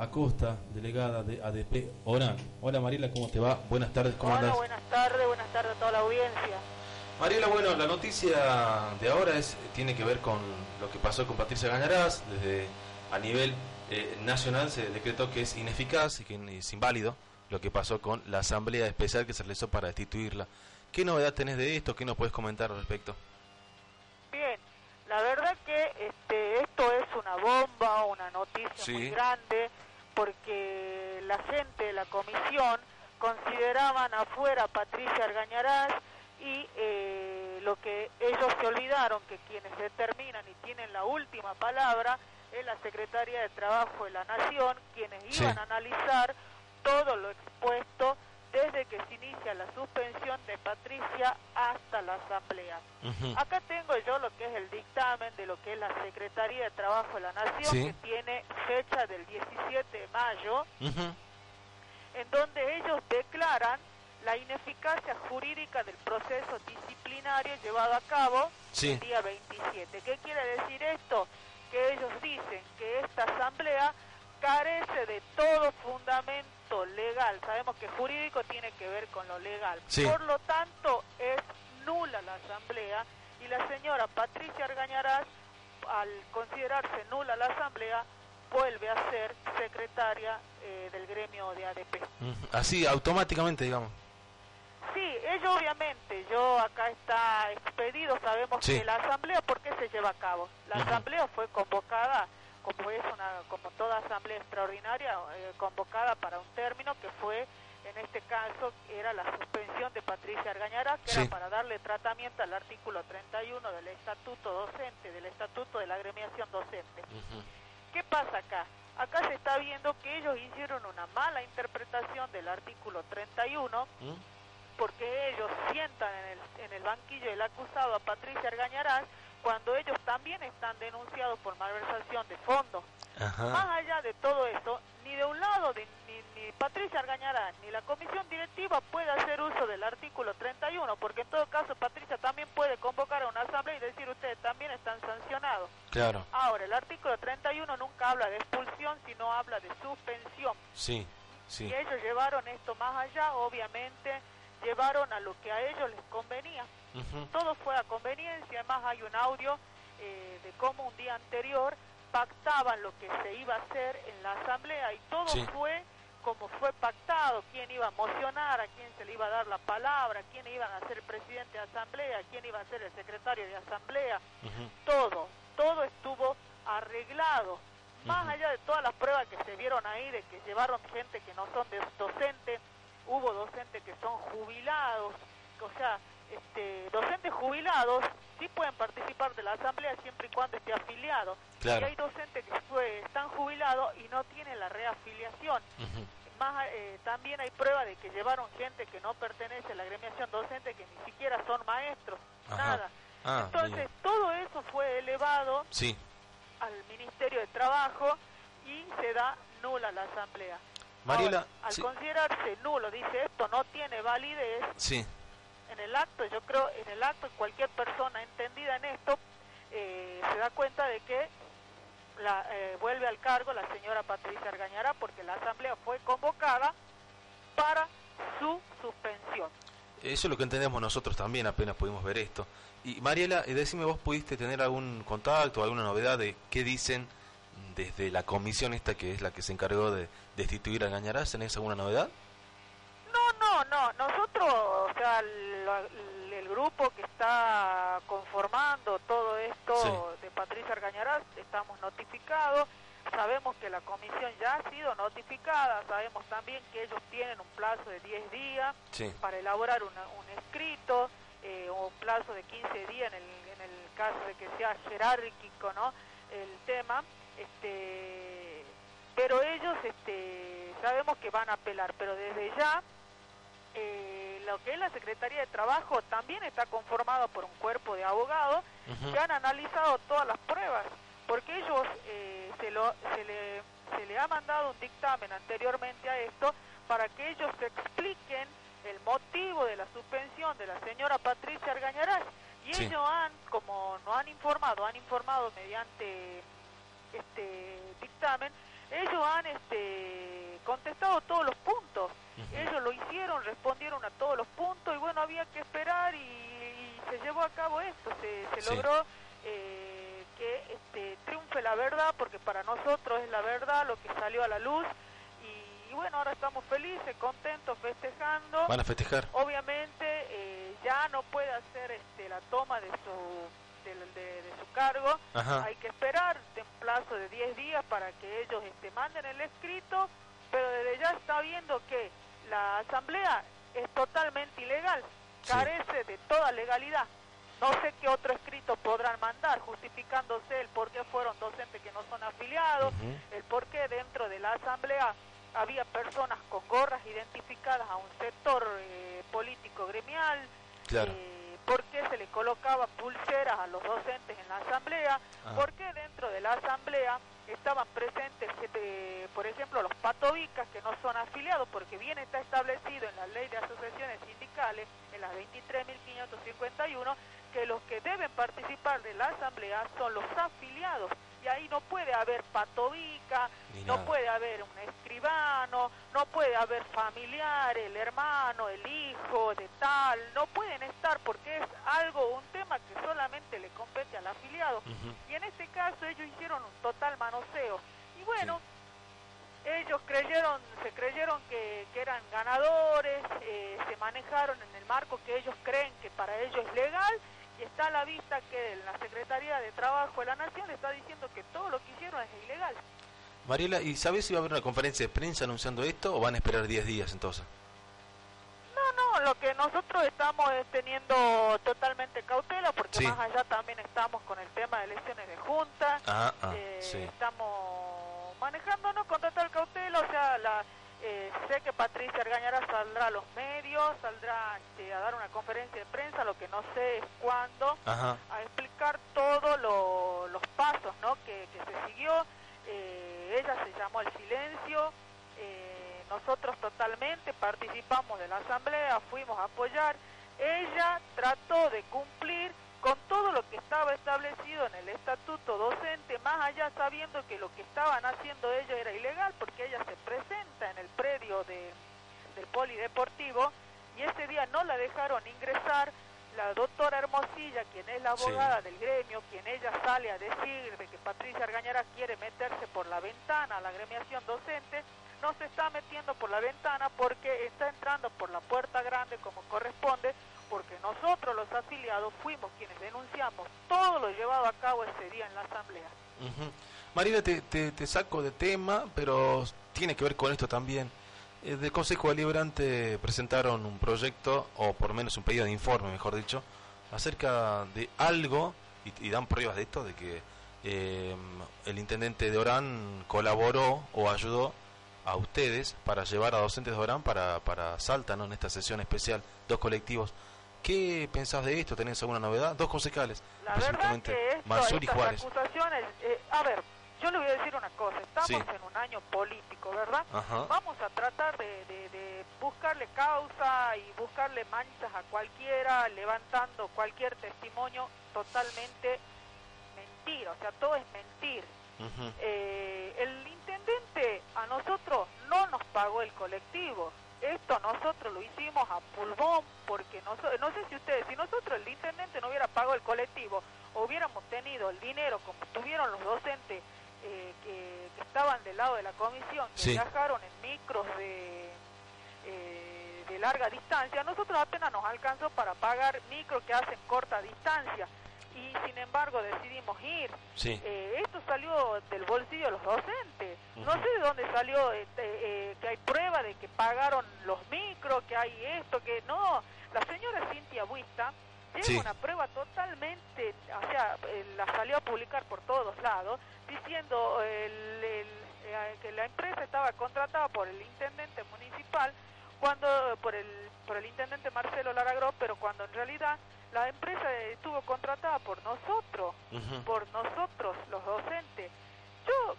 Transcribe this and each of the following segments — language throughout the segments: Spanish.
Acosta, delegada de ADP ORAN. Hola Mariela, ¿cómo te va? Buenas tardes, ¿cómo Hola, buenas tardes, buenas tardes a toda la audiencia. Mariela, bueno, la noticia de ahora es tiene que ver con lo que pasó con Patricia Gañarás. Desde a nivel eh, nacional se decretó que es ineficaz y que es inválido lo que pasó con la asamblea especial que se realizó para destituirla. ¿Qué novedad tenés de esto? ¿Qué nos puedes comentar al respecto? Bien, la verdad que este, esto es una bomba, una noticia muy grande, porque la gente de la comisión consideraban afuera a Patricia Argañarás y eh, lo que ellos se olvidaron, que quienes determinan y tienen la última palabra, es la Secretaría de Trabajo de la Nación, quienes iban a analizar todo lo inicia la suspensión de Patricia hasta la asamblea. Acá tengo yo lo que es el dictamen de lo que es la Secretaría de Trabajo de la Nación, que tiene fecha del 17 de mayo, en donde ellos declaran la ineficacia jurídica del proceso disciplinario llevado a cabo el día 27. ¿Qué quiere decir esto? Que ellos dicen que esta asamblea carece de todo fundamento legal. Sabemos que jurídico tiene que ver con lo legal. Por lo tanto, es nula la asamblea y la señora Patricia Argañarás, al considerarse nula la asamblea, vuelve a ser secretaria eh, del gremio de ADP. Así, automáticamente, digamos. Sí, ello obviamente, yo acá está expedido, sabemos que la asamblea, ¿por qué se lleva a cabo? La asamblea fue convocada como es una como toda asamblea extraordinaria eh, convocada para un término que fue en este caso era la suspensión de Patricia Argañará que era para darle tratamiento al artículo 31 del estatuto docente del estatuto de la agremiación docente ¿qué pasa acá? acá se está viendo que ellos hicieron una mala interpretación del artículo 31 ¿Mm? porque ellos sientan en el, en el banquillo del acusado a Patricia Argañarás cuando ellos también están denunciados por malversación de fondos. Más allá de todo esto, ni de un lado ni, ni, Patricia Argañarán ni la comisión directiva puede hacer uso del artículo 31, porque en todo caso Patricia también puede convocar a una asamblea y decir ustedes también están sancionados. Claro. Ahora, el artículo 31 nunca habla de expulsión, sino habla de suspensión. Sí, sí. Y ellos llevaron esto más allá, obviamente llevaron a lo que a ellos les convenía. Todo fue a conveniencia, además hay un audio eh, de cómo un día anterior pactaban lo que se iba a hacer en la asamblea y todo fue como fue pactado, quién iba a mocionar, a quién se le iba a dar la palabra, quién iba a ser presidente de asamblea, quién iba a ser el secretario de asamblea, todo, todo estuvo arreglado. Más allá de todas las pruebas que se vieron ahí de que llevaron gente que no son de docentes, hubo docentes que son jubilados, o sea, este, docentes jubilados sí pueden participar de la asamblea siempre y cuando esté afiliado. Y hay docentes que fue, están jubilados y no tienen la reafiliación. Más, eh, también hay prueba de que llevaron gente que no pertenece a la agremiación docente, que ni siquiera son maestros, nada. Ah, Entonces, todo eso fue elevado sí. al Ministerio de Trabajo y se da nula la asamblea. Mariela, al considerarse nulo, dice esto no tiene validez. Sí. En el acto, yo creo, en el acto cualquier persona entendida en esto eh, se da cuenta de que la, eh, vuelve al cargo la señora Patricia Argañará porque la asamblea fue convocada para su suspensión. Eso es lo que entendemos nosotros también, apenas pudimos ver esto. Y Mariela, eh, decime, ¿vos pudiste tener algún contacto, alguna novedad de qué dicen desde la comisión esta que es la que se encargó de destituir a Gañarás, ¿tenés alguna novedad? No, no, no. Nosotros, el, grupo que está conformando todo esto de Patricia Argañarás, estamos notificados. Sabemos que la comisión ya ha sido notificada, sabemos también que ellos tienen un plazo de 10 días para elaborar un escrito, eh, un plazo de 15 días en el, en el caso de que sea jerárquico ¿no? el tema este pero ellos este sabemos que van a apelar pero desde ya eh, lo que es la Secretaría de Trabajo también está conformado por un cuerpo de abogados que han analizado todas las pruebas porque ellos eh, se, lo, se, le, se le ha mandado un dictamen anteriormente a esto para que ellos expliquen el motivo de la suspensión de la señora Patricia Argañarás. Y ellos han, como no han informado, han informado mediante este dictamen, ellos han este contestado todos los puntos. Ellos lo hicieron, respondieron a todos los puntos y bueno, había que esperar y, se llevó a cabo esto, se, se logró eh, que este, triunfe la verdad, porque para nosotros es la verdad lo que salió a la luz y, bueno, ahora estamos felices, contentos, festejando. Van a festejar. Obviamente eh, ya no puede hacer este, la toma de su, de, su cargo, hay que esperar un plazo de 10 días para que ellos este, manden el escrito, pero desde ya está viendo que la asamblea es totalmente ilegal, carece de toda legalidad. No sé qué otro escrito podrán mandar justificándose el por qué fueron docentes que no son afiliados, el por qué dentro de la asamblea había personas con gorras identificadas a un sector eh, político gremial, claro. eh, por qué se le colocaba pulseras a los docentes en la asamblea, ah. por qué dentro de la asamblea estaban presentes, por ejemplo, los patovicas que no son afiliados, porque bien está establecido en la ley de asociaciones sindicales, en la 23.551, que los que deben participar de la asamblea son los afiliados y ahí no puede haber patovica, no puede haber un escribano, no puede haber familiar, el hermano, el hijo de tal, no pueden estar porque es algo, un tema que solamente le compete al afiliado. Y en este caso ellos hicieron un total manoseo. Y bueno, ellos creyeron, se creyeron que, eran ganadores, eh, se manejaron en el marco que ellos creen que para ellos es legal y está a la vista que la Secretaría de Trabajo de la Nación está diciendo que todo lo que hicieron es ilegal. Mariela, ¿y sabes si va a haber una conferencia de prensa anunciando esto o van a esperar 10 días entonces? No, no, lo que nosotros estamos es teniendo totalmente cautela porque más allá también estamos con el tema de elecciones de junta, ah, ah, eh, estamos manejándonos con total cautela, o sea, la eh, sé que Patricia Argañara saldrá a los medios, saldrá este, a dar una conferencia de prensa, lo que no sé es cuándo, a explicar todos los pasos ¿no? que, se siguió. Eh, ella se llamó al silencio, eh, nosotros totalmente participamos de la asamblea, fuimos a apoyar. Ella trató de cumplir estaba establecido en el estatuto docente, más allá sabiendo que lo que estaban haciendo ellos era ilegal, porque ella se presenta en el predio de, del polideportivo y ese día no la dejaron ingresar. La doctora Hermosilla, quien es la abogada del gremio, quien ella sale a decir de que Patricia Argañara quiere meterse por la ventana a la gremiación docente, no se está metiendo por la ventana porque está entrando por la puerta grande como corresponde, porque nosotros los afiliados fuimos quienes denunciamos todo lo llevado a cabo ese día en la asamblea. Marina, te, te, saco de tema, pero tiene que ver con esto también. Eh, del Consejo Deliberante presentaron un proyecto, o por lo menos un pedido de informe, mejor dicho, acerca de algo, y, dan pruebas de esto, de que eh, el intendente de Orán colaboró o ayudó a ustedes para llevar a docentes de Orán para, para Salta, ¿no? en esta sesión especial, dos colectivos. ¿Qué pensás de esto? ¿Tenés alguna novedad? Dos concejales. La verdad que esto, y Juárez. acusaciones, eh, a ver, yo le voy a decir una cosa, estamos en un año político, ¿verdad? Vamos a tratar de, de, buscarle causa y buscarle manchas a cualquiera, levantando cualquier testimonio totalmente mentira, o sea, todo es mentir. eh, el intendente a nosotros no nos pagó el colectivo, esto nosotros lo hicimos a pulmón porque no, no sé si ustedes, si nosotros el intendente no hubiera pagado el colectivo hubiéramos tenido el dinero como tuvieron los docentes eh, que, estaban del lado de la comisión, que viajaron en micros de, eh, de larga distancia, nosotros apenas nos alcanzó para pagar micros que hacen corta distancia y sin embargo decidimos ir. Eh, esto salió del bolsillo de los docentes. No sé de dónde salió este, eh, que hay prueba de que pagaron los micros, que hay esto, que no. La señora Cintia Buista tiene una prueba totalmente, o sea, eh, la salió a publicar por todos lados, diciendo que la empresa estaba contratada por el intendente municipal cuando por el por el intendente Marcelo Laragro, pero cuando en realidad la empresa estuvo contratada por nosotros, por nosotros, los docentes. Yo,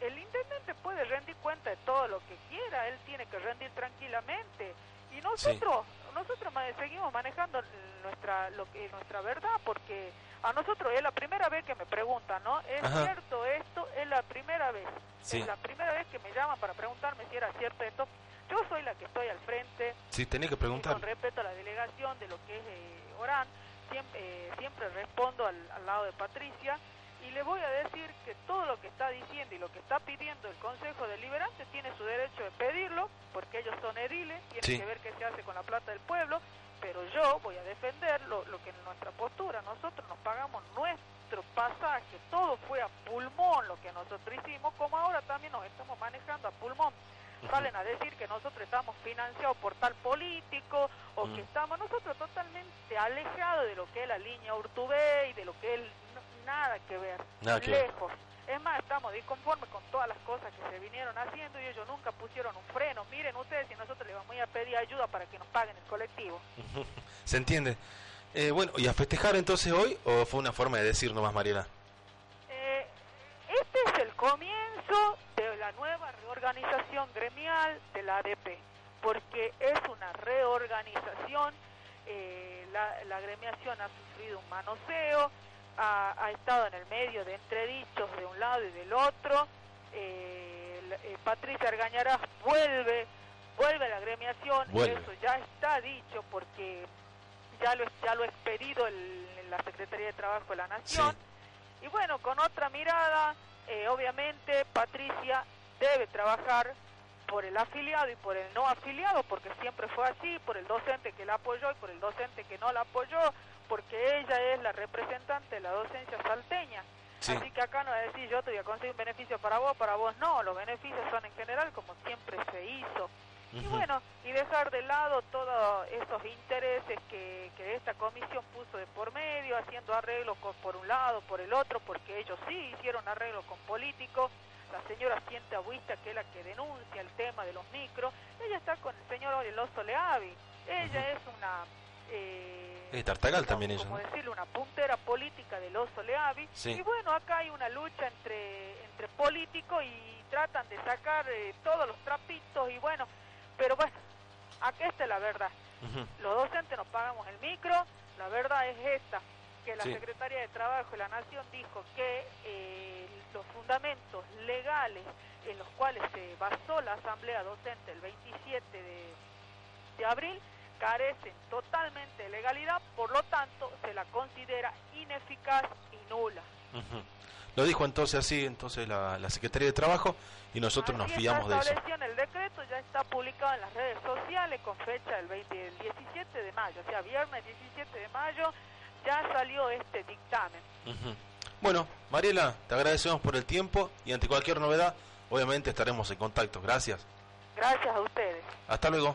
el intendente puede rendir cuenta de todo lo que quiera, él tiene que rendir tranquilamente. Y nosotros, nosotros seguimos manejando nuestra, lo que, nuestra verdad, porque a nosotros es la primera vez que me preguntan, ¿no? ¿Es cierto esto? es la primera vez, es la primera vez que me llaman para preguntarme si era cierto esto. Yo soy la que estoy al frente. Sí, tenía que preguntar. Con respecto a la delegación de lo que es eh, Orán, siempre, eh, siempre respondo al, al lado de Patricia y le voy a decir que todo lo que está diciendo y lo que está pidiendo el Consejo Deliberante tiene su derecho de pedirlo, porque ellos son ediles, tienen que ver qué se hace con la plata del pueblo, pero yo voy a defender lo, que en nuestra postura, nosotros nos pagamos nuestro pasaje, todo fue a pulmón lo que nosotros hicimos, como ahora también nos estamos manejando a pulmón. Salen a decir que nosotros estamos financiados por tal político o que estamos nosotros totalmente alejados de lo que es la línea Urtubey y de lo que es nada que ver, lejos. Es más, estamos disconformes con todas las cosas que se vinieron haciendo y ellos nunca pusieron un freno. Miren ustedes si nosotros les vamos a pedir ayuda para que nos paguen el colectivo. Se entiende. Eh, bueno, ¿y a festejar entonces hoy o fue una forma de decir nomás, Mariela? Eh, este es el comienzo la nueva reorganización gremial de la ADP, porque es una reorganización, eh, la, la gremiación ha sufrido un manoseo, ha, estado en el medio de entredichos de un lado y del otro. Eh, eh, Patricia Argañarás vuelve, vuelve a la gremiación, eso ya está dicho porque ya lo, ya lo ha expedido el, la Secretaría de Trabajo de la Nación. Y bueno, con otra mirada, eh, obviamente Patricia debe trabajar por el afiliado y por el no afiliado, porque siempre fue así, por el docente que la apoyó y por el docente que no la apoyó, porque ella es la representante de la docencia salteña. Así que acá no a decir yo te voy a conseguir un beneficio para vos, para vos no, los beneficios son en general como siempre se hizo. Y bueno, y dejar de lado todos esos intereses que, que esta comisión puso de por medio, haciendo arreglos por un lado, por el otro, porque ellos sí hicieron arreglos con políticos. La señora Siente Aguista, que es la que denuncia el tema de los micros, ella está con el señor Oreloso Leavi. Ella es una eh, es Tartagal también ella. Como decirle, una puntera política del oso Leavi. Y bueno, acá hay una lucha entre, entre políticos y tratan de sacar eh, todos los trapitos y bueno, pero bueno, aquí está la verdad. Los docentes nos pagamos el micro, la verdad es esta, que la Secretaría de Trabajo de la Nación dijo que eh, los fundamentos legales en los cuales se basó la Asamblea Docente el 27 de, de abril carecen totalmente de legalidad, por lo tanto se la considera ineficaz y nula. Lo dijo entonces así entonces la, Secretaría de Trabajo y nosotros nos fiamos de eso. El decreto ya está publicado en las redes sociales con fecha del, 17 de mayo, o sea, viernes 17 de mayo ya salió este dictamen. Bueno, Mariela, te agradecemos por el tiempo y ante cualquier novedad, obviamente estaremos en contacto. Gracias. Gracias a ustedes. Hasta luego.